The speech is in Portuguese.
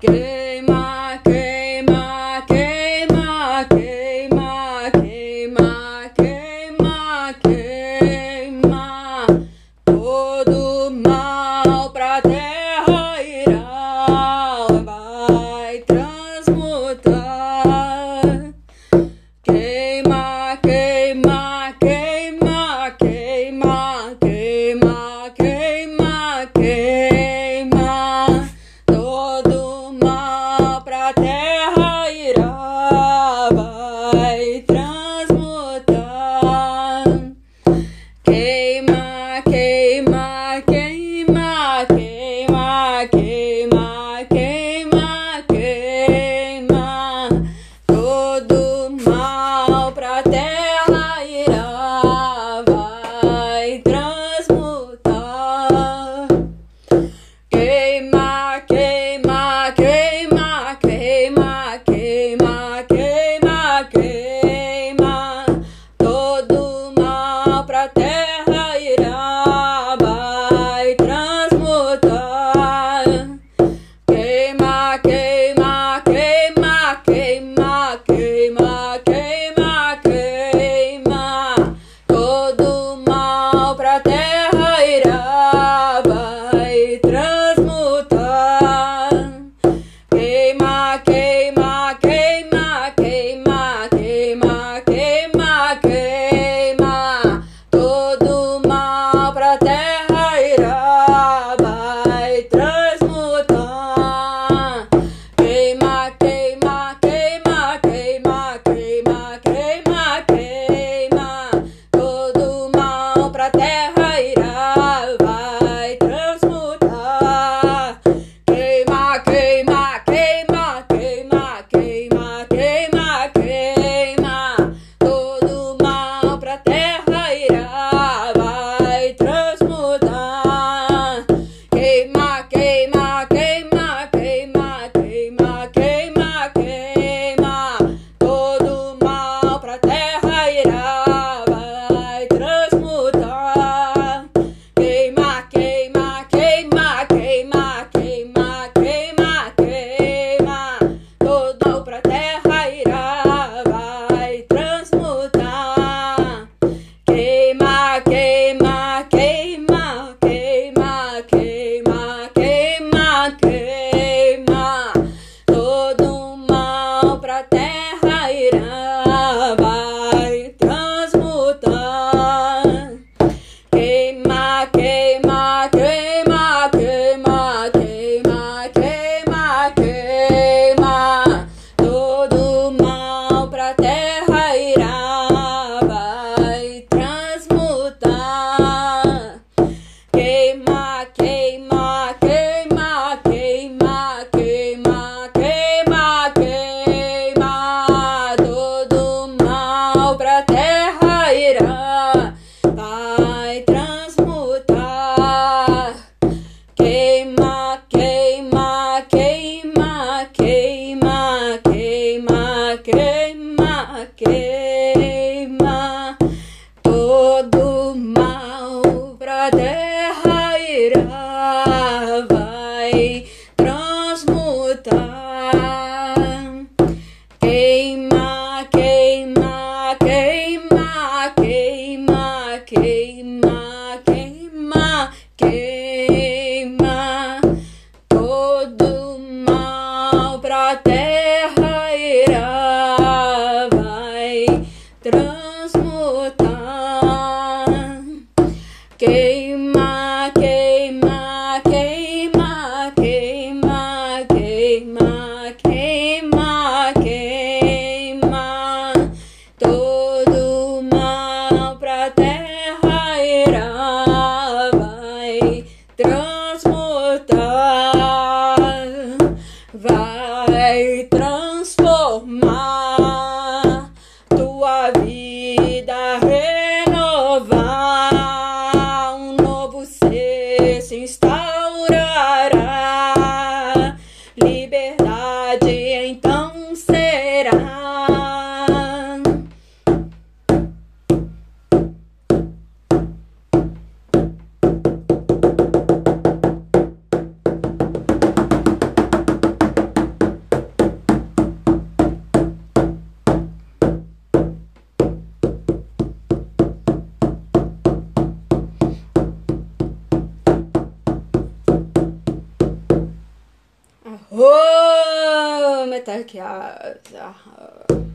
Queima, queima, queima, queima todo terra pra terra irá, Volk uh, uh,